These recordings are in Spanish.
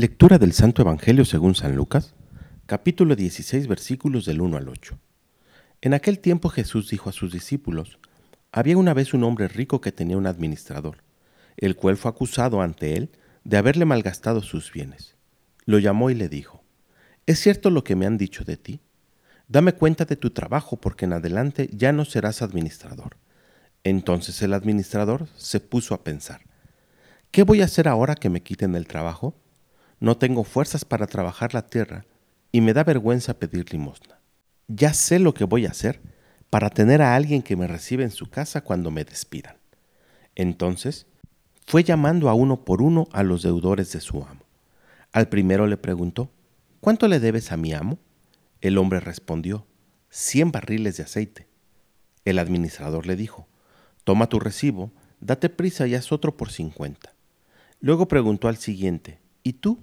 Lectura del Santo Evangelio según San Lucas, capítulo 16, versículos del 1 al 8. En aquel tiempo Jesús dijo a sus discípulos, había una vez un hombre rico que tenía un administrador, el cual fue acusado ante él de haberle malgastado sus bienes. Lo llamó y le dijo, ¿es cierto lo que me han dicho de ti? Dame cuenta de tu trabajo porque en adelante ya no serás administrador. Entonces el administrador se puso a pensar, ¿qué voy a hacer ahora que me quiten el trabajo? No tengo fuerzas para trabajar la tierra y me da vergüenza pedir limosna. Ya sé lo que voy a hacer para tener a alguien que me reciba en su casa cuando me despidan. Entonces fue llamando a uno por uno a los deudores de su amo. Al primero le preguntó, ¿cuánto le debes a mi amo? El hombre respondió, cien barriles de aceite. El administrador le dijo, toma tu recibo, date prisa y haz otro por cincuenta. Luego preguntó al siguiente, ¿y tú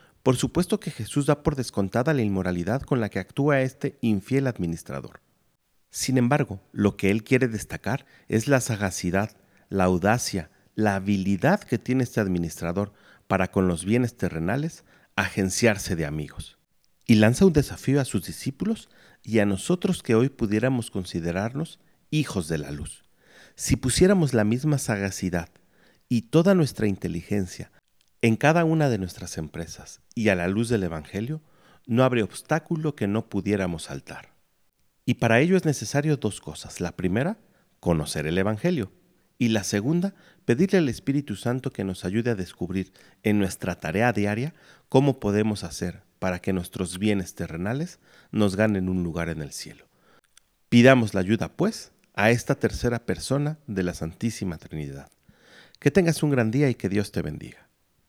por supuesto que Jesús da por descontada la inmoralidad con la que actúa este infiel administrador. Sin embargo, lo que él quiere destacar es la sagacidad, la audacia, la habilidad que tiene este administrador para con los bienes terrenales agenciarse de amigos. Y lanza un desafío a sus discípulos y a nosotros que hoy pudiéramos considerarnos hijos de la luz. Si pusiéramos la misma sagacidad y toda nuestra inteligencia en cada una de nuestras empresas y a la luz del Evangelio, no habrá obstáculo que no pudiéramos saltar. Y para ello es necesario dos cosas. La primera, conocer el Evangelio. Y la segunda, pedirle al Espíritu Santo que nos ayude a descubrir en nuestra tarea diaria cómo podemos hacer para que nuestros bienes terrenales nos ganen un lugar en el cielo. Pidamos la ayuda, pues, a esta tercera persona de la Santísima Trinidad. Que tengas un gran día y que Dios te bendiga.